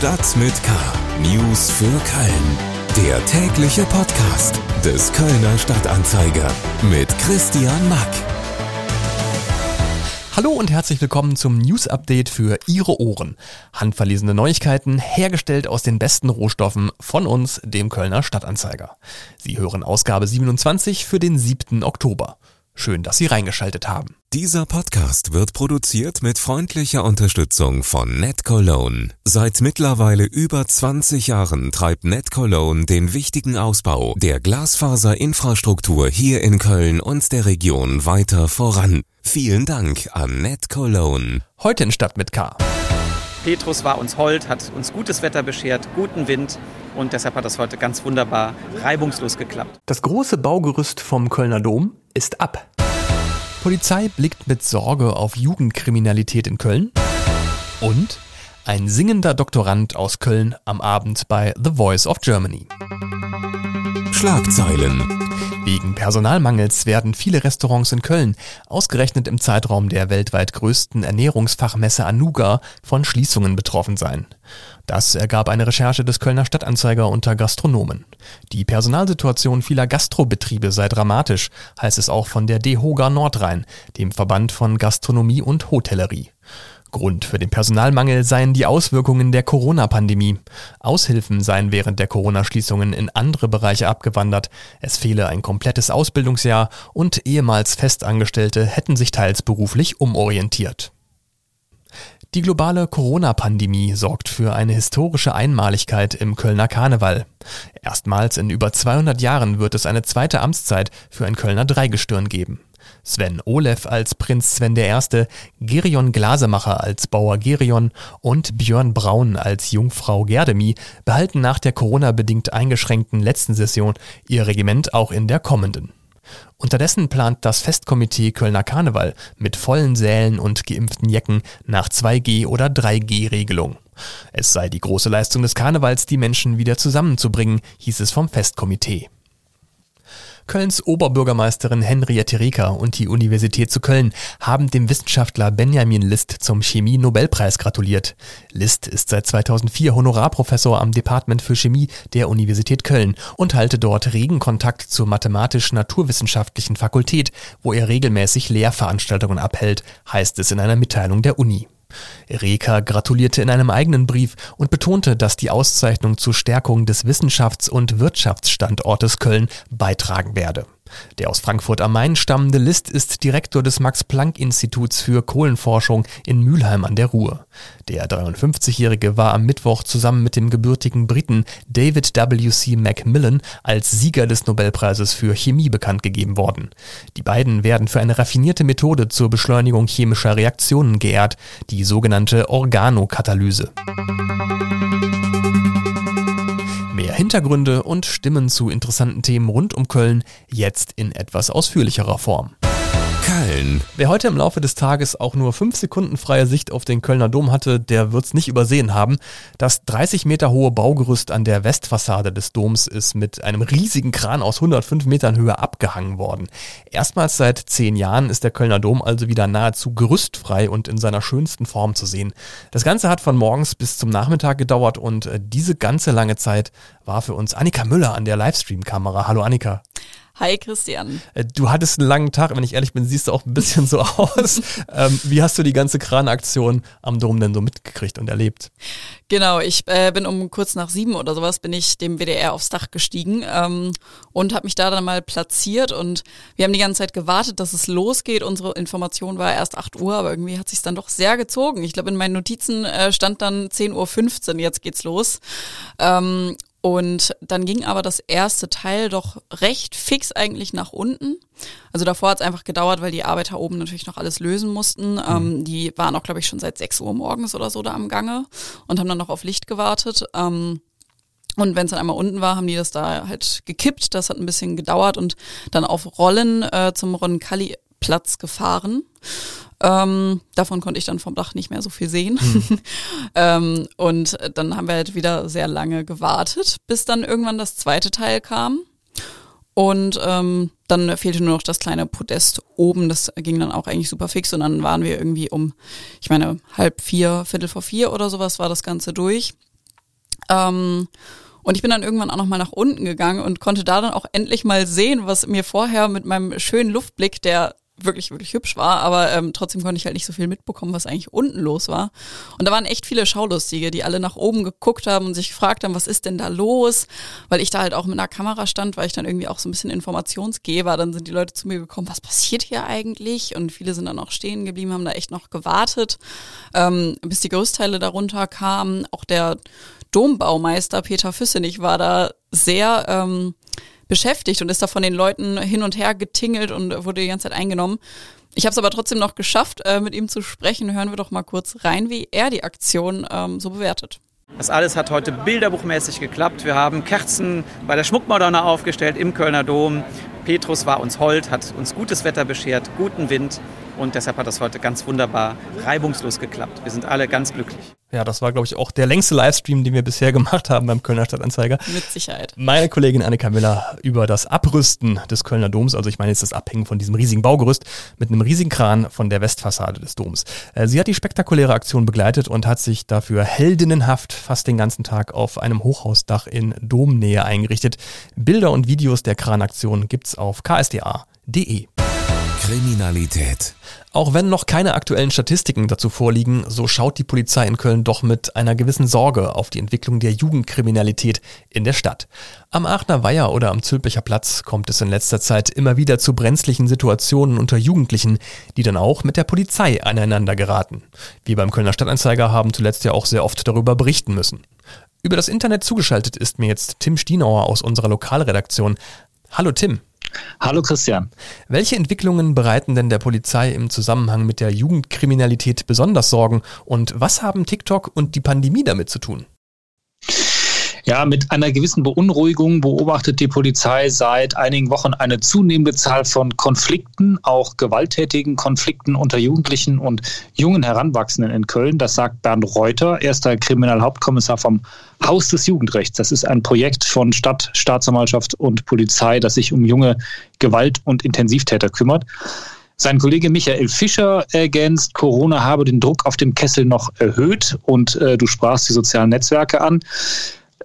Stadt mit K. News für Köln. Der tägliche Podcast des Kölner Stadtanzeiger mit Christian Mack. Hallo und herzlich willkommen zum News Update für Ihre Ohren. Handverlesene Neuigkeiten, hergestellt aus den besten Rohstoffen von uns, dem Kölner Stadtanzeiger. Sie hören Ausgabe 27 für den 7. Oktober. Schön, dass Sie reingeschaltet haben. Dieser Podcast wird produziert mit freundlicher Unterstützung von NetCologne. Seit mittlerweile über 20 Jahren treibt NetCologne den wichtigen Ausbau der Glasfaserinfrastruktur hier in Köln und der Region weiter voran. Vielen Dank an NetCologne. Heute in Stadt mit K. Petrus war uns hold, hat uns gutes Wetter beschert, guten Wind und deshalb hat das heute ganz wunderbar reibungslos geklappt. Das große Baugerüst vom Kölner Dom ist ab. Polizei blickt mit Sorge auf Jugendkriminalität in Köln. Und ein singender Doktorand aus Köln am Abend bei The Voice of Germany. Schlagzeilen. Wegen Personalmangels werden viele Restaurants in Köln, ausgerechnet im Zeitraum der weltweit größten Ernährungsfachmesse Anuga, von Schließungen betroffen sein. Das ergab eine Recherche des Kölner Stadtanzeiger unter Gastronomen. Die Personalsituation vieler Gastrobetriebe sei dramatisch, heißt es auch von der DEHOGA Nordrhein, dem Verband von Gastronomie und Hotellerie. Grund für den Personalmangel seien die Auswirkungen der Corona-Pandemie. Aushilfen seien während der Corona-Schließungen in andere Bereiche abgewandert. Es fehle ein komplettes Ausbildungsjahr und ehemals Festangestellte hätten sich teils beruflich umorientiert. Die globale Corona-Pandemie sorgt für eine historische Einmaligkeit im Kölner Karneval. Erstmals in über 200 Jahren wird es eine zweite Amtszeit für ein Kölner Dreigestirn geben. Sven Olef als Prinz Sven I., Gerion Glasemacher als Bauer Gerion und Björn Braun als Jungfrau Gerdemi behalten nach der Corona-bedingt eingeschränkten letzten Session ihr Regiment auch in der kommenden. Unterdessen plant das Festkomitee Kölner Karneval mit vollen Sälen und geimpften Jecken nach 2G- oder 3G-Regelung. Es sei die große Leistung des Karnevals, die Menschen wieder zusammenzubringen, hieß es vom Festkomitee. Kölns Oberbürgermeisterin Henriette Reker und die Universität zu Köln haben dem Wissenschaftler Benjamin List zum Chemie-Nobelpreis gratuliert. List ist seit 2004 Honorarprofessor am Department für Chemie der Universität Köln und halte dort regen Kontakt zur mathematisch-naturwissenschaftlichen Fakultät, wo er regelmäßig Lehrveranstaltungen abhält, heißt es in einer Mitteilung der Uni. Reker gratulierte in einem eigenen Brief und betonte, dass die Auszeichnung zur Stärkung des Wissenschafts- und Wirtschaftsstandortes Köln beitragen werde. Der aus Frankfurt am Main stammende List ist Direktor des Max-Planck-Instituts für Kohlenforschung in Mülheim an der Ruhr. Der 53-Jährige war am Mittwoch zusammen mit dem gebürtigen Briten David W.C. Macmillan als Sieger des Nobelpreises für Chemie bekannt gegeben worden. Die beiden werden für eine raffinierte Methode zur Beschleunigung chemischer Reaktionen geehrt, die sogenannte Organokatalyse. Mehr Hintergründe und Stimmen zu interessanten Themen rund um Köln jetzt in etwas ausführlicherer Form. Köln. Wer heute im Laufe des Tages auch nur fünf Sekunden freie Sicht auf den Kölner Dom hatte, der wird's nicht übersehen haben. Das 30 Meter hohe Baugerüst an der Westfassade des Doms ist mit einem riesigen Kran aus 105 Metern Höhe abgehangen worden. Erstmals seit zehn Jahren ist der Kölner Dom also wieder nahezu gerüstfrei und in seiner schönsten Form zu sehen. Das Ganze hat von morgens bis zum Nachmittag gedauert und äh, diese ganze lange Zeit war für uns Annika Müller an der Livestream-Kamera. Hallo Annika. Hi Christian. Äh, du hattest einen langen Tag, wenn ich ehrlich bin, siehst du auch ein bisschen so aus. ähm, wie hast du die ganze Kranaktion am Dom denn so mitgekriegt und erlebt? Genau, ich äh, bin um kurz nach sieben oder sowas bin ich dem WDR aufs Dach gestiegen ähm, und habe mich da dann mal platziert und wir haben die ganze Zeit gewartet, dass es losgeht. Unsere Information war erst 8 Uhr, aber irgendwie hat sich dann doch sehr gezogen. Ich glaube, in meinen Notizen äh, stand dann 10.15 Uhr, jetzt geht's los. Ähm, und dann ging aber das erste Teil doch recht fix eigentlich nach unten. Also davor hat es einfach gedauert, weil die Arbeiter oben natürlich noch alles lösen mussten. Mhm. Ähm, die waren auch, glaube ich, schon seit 6 Uhr morgens oder so da am Gange und haben dann noch auf Licht gewartet. Ähm, und wenn es dann einmal unten war, haben die das da halt gekippt. Das hat ein bisschen gedauert und dann auf Rollen äh, zum Roncalli-Platz gefahren. Ähm, davon konnte ich dann vom Dach nicht mehr so viel sehen. Hm. ähm, und dann haben wir halt wieder sehr lange gewartet, bis dann irgendwann das zweite Teil kam. Und ähm, dann fehlte nur noch das kleine Podest oben. Das ging dann auch eigentlich super fix. Und dann waren wir irgendwie um, ich meine, halb vier, viertel vor vier oder sowas war das Ganze durch. Ähm, und ich bin dann irgendwann auch nochmal nach unten gegangen und konnte da dann auch endlich mal sehen, was mir vorher mit meinem schönen Luftblick, der wirklich, wirklich hübsch war, aber ähm, trotzdem konnte ich halt nicht so viel mitbekommen, was eigentlich unten los war. Und da waren echt viele Schaulustige, die alle nach oben geguckt haben und sich gefragt haben, was ist denn da los? Weil ich da halt auch mit einer Kamera stand, weil ich dann irgendwie auch so ein bisschen Informationsgeber. Dann sind die Leute zu mir gekommen, was passiert hier eigentlich? Und viele sind dann auch stehen geblieben, haben da echt noch gewartet, ähm, bis die Großteile darunter kamen. Auch der Dombaumeister Peter Füssenich war da sehr ähm, beschäftigt und ist da von den Leuten hin und her getingelt und wurde die ganze Zeit eingenommen. Ich habe es aber trotzdem noch geschafft, äh, mit ihm zu sprechen. Hören wir doch mal kurz rein, wie er die Aktion ähm, so bewertet. Das alles hat heute bilderbuchmäßig geklappt. Wir haben Kerzen bei der Schmuckmadonna aufgestellt im Kölner Dom. Petrus war uns hold, hat uns gutes Wetter beschert, guten Wind und deshalb hat das heute ganz wunderbar reibungslos geklappt. Wir sind alle ganz glücklich. Ja, das war, glaube ich, auch der längste Livestream, den wir bisher gemacht haben beim Kölner Stadtanzeiger. Mit Sicherheit. Meine Kollegin Annika Miller über das Abrüsten des Kölner Doms, also ich meine jetzt das Abhängen von diesem riesigen Baugerüst mit einem riesigen Kran von der Westfassade des Doms. Äh, sie hat die spektakuläre Aktion begleitet und hat sich dafür heldinnenhaft fast den ganzen Tag auf einem Hochhausdach in Domnähe eingerichtet. Bilder und Videos der Kranaktion gibt's auf ksda.de. Kriminalität. Auch wenn noch keine aktuellen Statistiken dazu vorliegen, so schaut die Polizei in Köln doch mit einer gewissen Sorge auf die Entwicklung der Jugendkriminalität in der Stadt. Am Aachener Weiher oder am Zülpicher Platz kommt es in letzter Zeit immer wieder zu brenzlichen Situationen unter Jugendlichen, die dann auch mit der Polizei aneinander geraten. Wir beim Kölner Stadtanzeiger haben zuletzt ja auch sehr oft darüber berichten müssen. Über das Internet zugeschaltet ist mir jetzt Tim Stienauer aus unserer Lokalredaktion. Hallo Tim. Hallo Christian. Welche Entwicklungen bereiten denn der Polizei im Zusammenhang mit der Jugendkriminalität besonders Sorgen und was haben TikTok und die Pandemie damit zu tun? Ja, mit einer gewissen Beunruhigung beobachtet die Polizei seit einigen Wochen eine zunehmende Zahl von Konflikten, auch gewalttätigen Konflikten unter Jugendlichen und jungen Heranwachsenden in Köln. Das sagt Bernd Reuter, erster Kriminalhauptkommissar vom Haus des Jugendrechts. Das ist ein Projekt von Stadt, Staatsanwaltschaft und Polizei, das sich um junge Gewalt- und Intensivtäter kümmert. Sein Kollege Michael Fischer ergänzt, Corona habe den Druck auf dem Kessel noch erhöht und äh, du sprachst die sozialen Netzwerke an.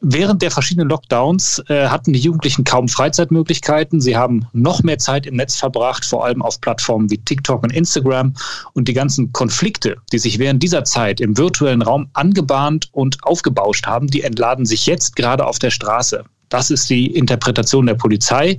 Während der verschiedenen Lockdowns äh, hatten die Jugendlichen kaum Freizeitmöglichkeiten. Sie haben noch mehr Zeit im Netz verbracht, vor allem auf Plattformen wie TikTok und Instagram. Und die ganzen Konflikte, die sich während dieser Zeit im virtuellen Raum angebahnt und aufgebauscht haben, die entladen sich jetzt gerade auf der Straße. Das ist die Interpretation der Polizei.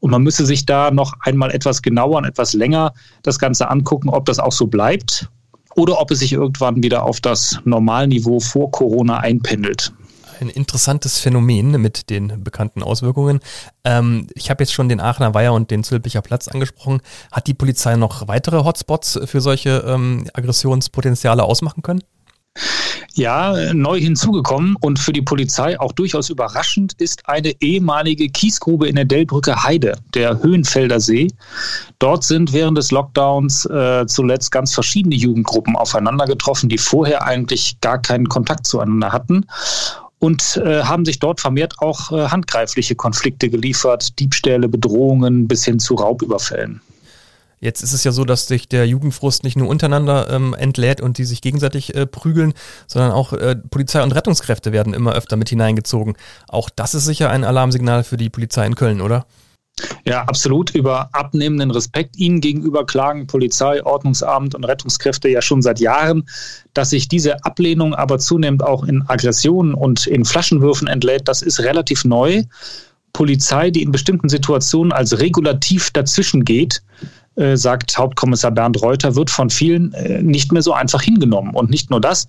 Und man müsse sich da noch einmal etwas genauer und etwas länger das Ganze angucken, ob das auch so bleibt oder ob es sich irgendwann wieder auf das Normalniveau vor Corona einpendelt ein interessantes Phänomen mit den bekannten Auswirkungen. Ähm, ich habe jetzt schon den Aachener Weiher und den Zülpicher Platz angesprochen. Hat die Polizei noch weitere Hotspots für solche ähm, Aggressionspotenziale ausmachen können? Ja, neu hinzugekommen und für die Polizei auch durchaus überraschend ist eine ehemalige Kiesgrube in der Delbrücke Heide, der Höhenfelder See. Dort sind während des Lockdowns äh, zuletzt ganz verschiedene Jugendgruppen aufeinander getroffen, die vorher eigentlich gar keinen Kontakt zueinander hatten und äh, haben sich dort vermehrt auch äh, handgreifliche Konflikte geliefert, Diebstähle, Bedrohungen bis hin zu Raubüberfällen. Jetzt ist es ja so, dass sich der Jugendfrust nicht nur untereinander ähm, entlädt und die sich gegenseitig äh, prügeln, sondern auch äh, Polizei und Rettungskräfte werden immer öfter mit hineingezogen. Auch das ist sicher ein Alarmsignal für die Polizei in Köln, oder? Ja, absolut. Über abnehmenden Respekt Ihnen gegenüber klagen Polizei, Ordnungsamt und Rettungskräfte ja schon seit Jahren. Dass sich diese Ablehnung aber zunehmend auch in Aggressionen und in Flaschenwürfen entlädt, das ist relativ neu. Polizei, die in bestimmten Situationen als regulativ dazwischen geht, äh, sagt Hauptkommissar Bernd Reuter, wird von vielen äh, nicht mehr so einfach hingenommen. Und nicht nur das,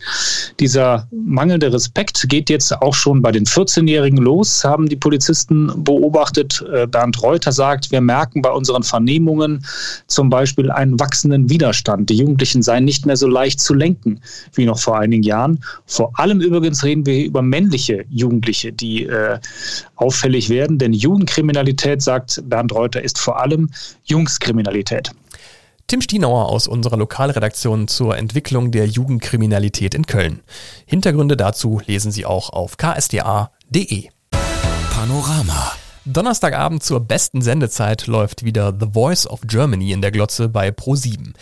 dieser mangelnde Respekt geht jetzt auch schon bei den 14-Jährigen los, haben die Polizisten beobachtet. Äh, Bernd Reuter sagt, wir merken bei unseren Vernehmungen zum Beispiel einen wachsenden Widerstand. Die Jugendlichen seien nicht mehr so leicht zu lenken wie noch vor einigen Jahren. Vor allem übrigens reden wir über männliche Jugendliche, die äh, auffällig werden, denn Jugendkriminalität, sagt Bernd Reuter, ist vor allem Jungskriminalität. Tim Stienauer aus unserer Lokalredaktion zur Entwicklung der Jugendkriminalität in Köln. Hintergründe dazu lesen Sie auch auf ksda.de. Panorama. Donnerstagabend zur besten Sendezeit läuft wieder The Voice of Germany in der Glotze bei Pro7.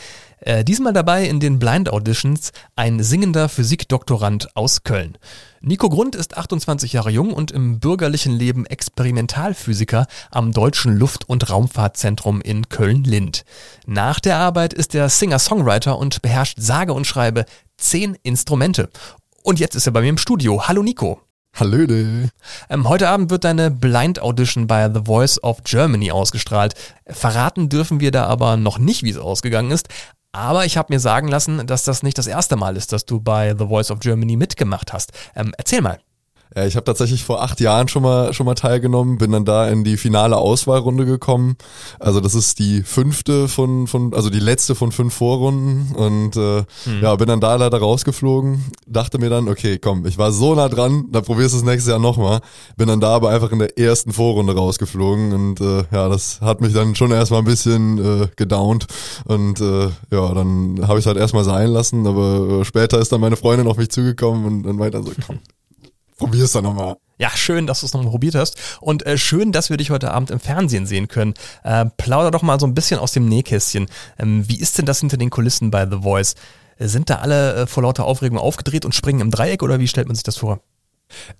Äh, diesmal dabei in den Blind Auditions ein singender Physikdoktorand aus Köln. Nico Grund ist 28 Jahre jung und im bürgerlichen Leben Experimentalphysiker am Deutschen Luft- und Raumfahrtzentrum in Köln-Lind. Nach der Arbeit ist er Singer-Songwriter und beherrscht sage und schreibe zehn Instrumente. Und jetzt ist er bei mir im Studio. Hallo Nico. Hallöde. Ähm, heute Abend wird deine Blind Audition bei The Voice of Germany ausgestrahlt. Verraten dürfen wir da aber noch nicht, wie es ausgegangen ist. Aber ich habe mir sagen lassen, dass das nicht das erste Mal ist, dass du bei The Voice of Germany mitgemacht hast. Ähm, erzähl mal. Ja, ich habe tatsächlich vor acht Jahren schon mal schon mal teilgenommen, bin dann da in die finale Auswahlrunde gekommen. Also das ist die fünfte von von also die letzte von fünf Vorrunden und äh, hm. ja bin dann da leider rausgeflogen. Dachte mir dann, okay, komm, ich war so nah dran, da probierst du es nächstes Jahr nochmal. Bin dann da aber einfach in der ersten Vorrunde rausgeflogen und äh, ja, das hat mich dann schon erstmal ein bisschen äh, gedownt und äh, ja, dann habe ich es halt erstmal sein lassen. Aber äh, später ist dann meine Freundin auf mich zugekommen und dann dann so, komm Probier's dann nochmal. Ja, schön, dass du es nochmal probiert hast. Und äh, schön, dass wir dich heute Abend im Fernsehen sehen können. Äh, plauder doch mal so ein bisschen aus dem Nähkästchen. Ähm, wie ist denn das hinter den Kulissen bei The Voice? Sind da alle äh, vor lauter Aufregung aufgedreht und springen im Dreieck oder wie stellt man sich das vor?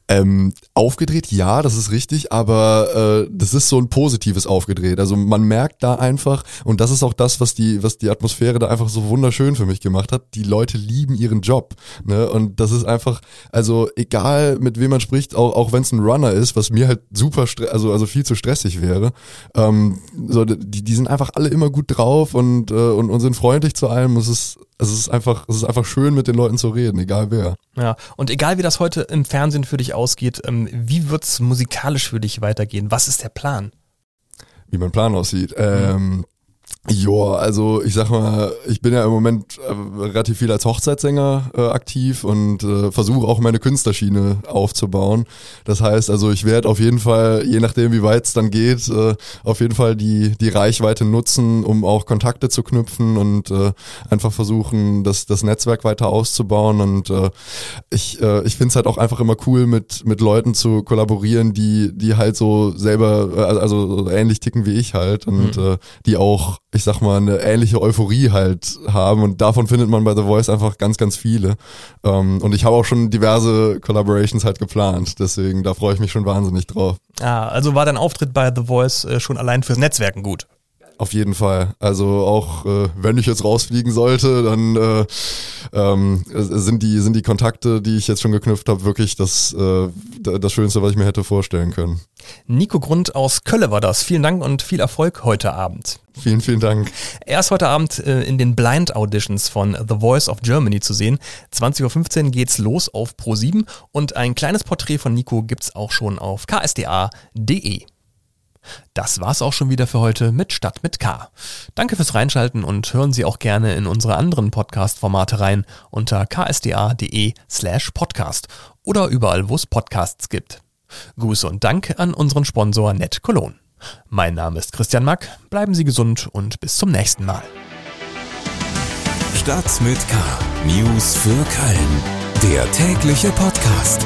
Ähm, aufgedreht, ja, das ist richtig, aber äh, das ist so ein positives aufgedreht. Also man merkt da einfach, und das ist auch das, was die, was die Atmosphäre da einfach so wunderschön für mich gemacht hat. Die Leute lieben ihren Job. Ne? Und das ist einfach, also egal mit wem man spricht, auch, auch wenn es ein Runner ist, was mir halt super, also, also viel zu stressig wäre, ähm, so, die, die sind einfach alle immer gut drauf und, äh, und, und sind freundlich zu allem. Es ist, es ist einfach, es ist einfach schön, mit den Leuten zu reden, egal wer. Ja, und egal wie das heute im Fernsehen für dich ausgeht, ähm, wie wird's musikalisch für dich weitergehen? Was ist der Plan? Wie mein Plan aussieht. Ähm, ja, also ich sag mal, ich bin ja im Moment äh, relativ viel als Hochzeitssänger äh, aktiv und äh, versuche auch meine Künstlerschiene aufzubauen. Das heißt, also ich werde auf jeden Fall, je nachdem wie weit es dann geht, äh, auf jeden Fall die, die Reichweite nutzen, um auch Kontakte zu knüpfen und äh, einfach versuchen, das, das Netzwerk weiter auszubauen. Und äh, ich, ich finde es halt auch einfach immer cool, mit, mit Leuten zu kollaborieren, die, die halt so selber, also so ähnlich ticken wie ich halt und mhm. die auch ich sag mal, eine ähnliche Euphorie halt haben und davon findet man bei The Voice einfach ganz, ganz viele. Ähm, und ich habe auch schon diverse Collaborations halt geplant, deswegen da freue ich mich schon wahnsinnig drauf. Ah, also war dein Auftritt bei The Voice äh, schon allein fürs Netzwerken gut? Auf jeden Fall. Also auch äh, wenn ich jetzt rausfliegen sollte, dann äh, ähm, sind die sind die Kontakte, die ich jetzt schon geknüpft habe, wirklich das äh, das Schönste, was ich mir hätte vorstellen können. Nico Grund aus Kölle war das. Vielen Dank und viel Erfolg heute Abend. Vielen, vielen Dank. Er ist heute Abend äh, in den Blind Auditions von The Voice of Germany zu sehen. 20.15 Uhr geht's los auf Pro7 und ein kleines Porträt von Nico gibt's auch schon auf ksda.de. Das war's auch schon wieder für heute mit Stadt mit K. Danke fürs Reinschalten und hören Sie auch gerne in unsere anderen Podcast-Formate rein unter ksda.de slash podcast oder überall, wo es Podcasts gibt. Grüße und Dank an unseren Sponsor Net Cologne. Mein Name ist Christian Mack, bleiben Sie gesund und bis zum nächsten Mal. Stadt mit K. News für Köln. Der tägliche Podcast.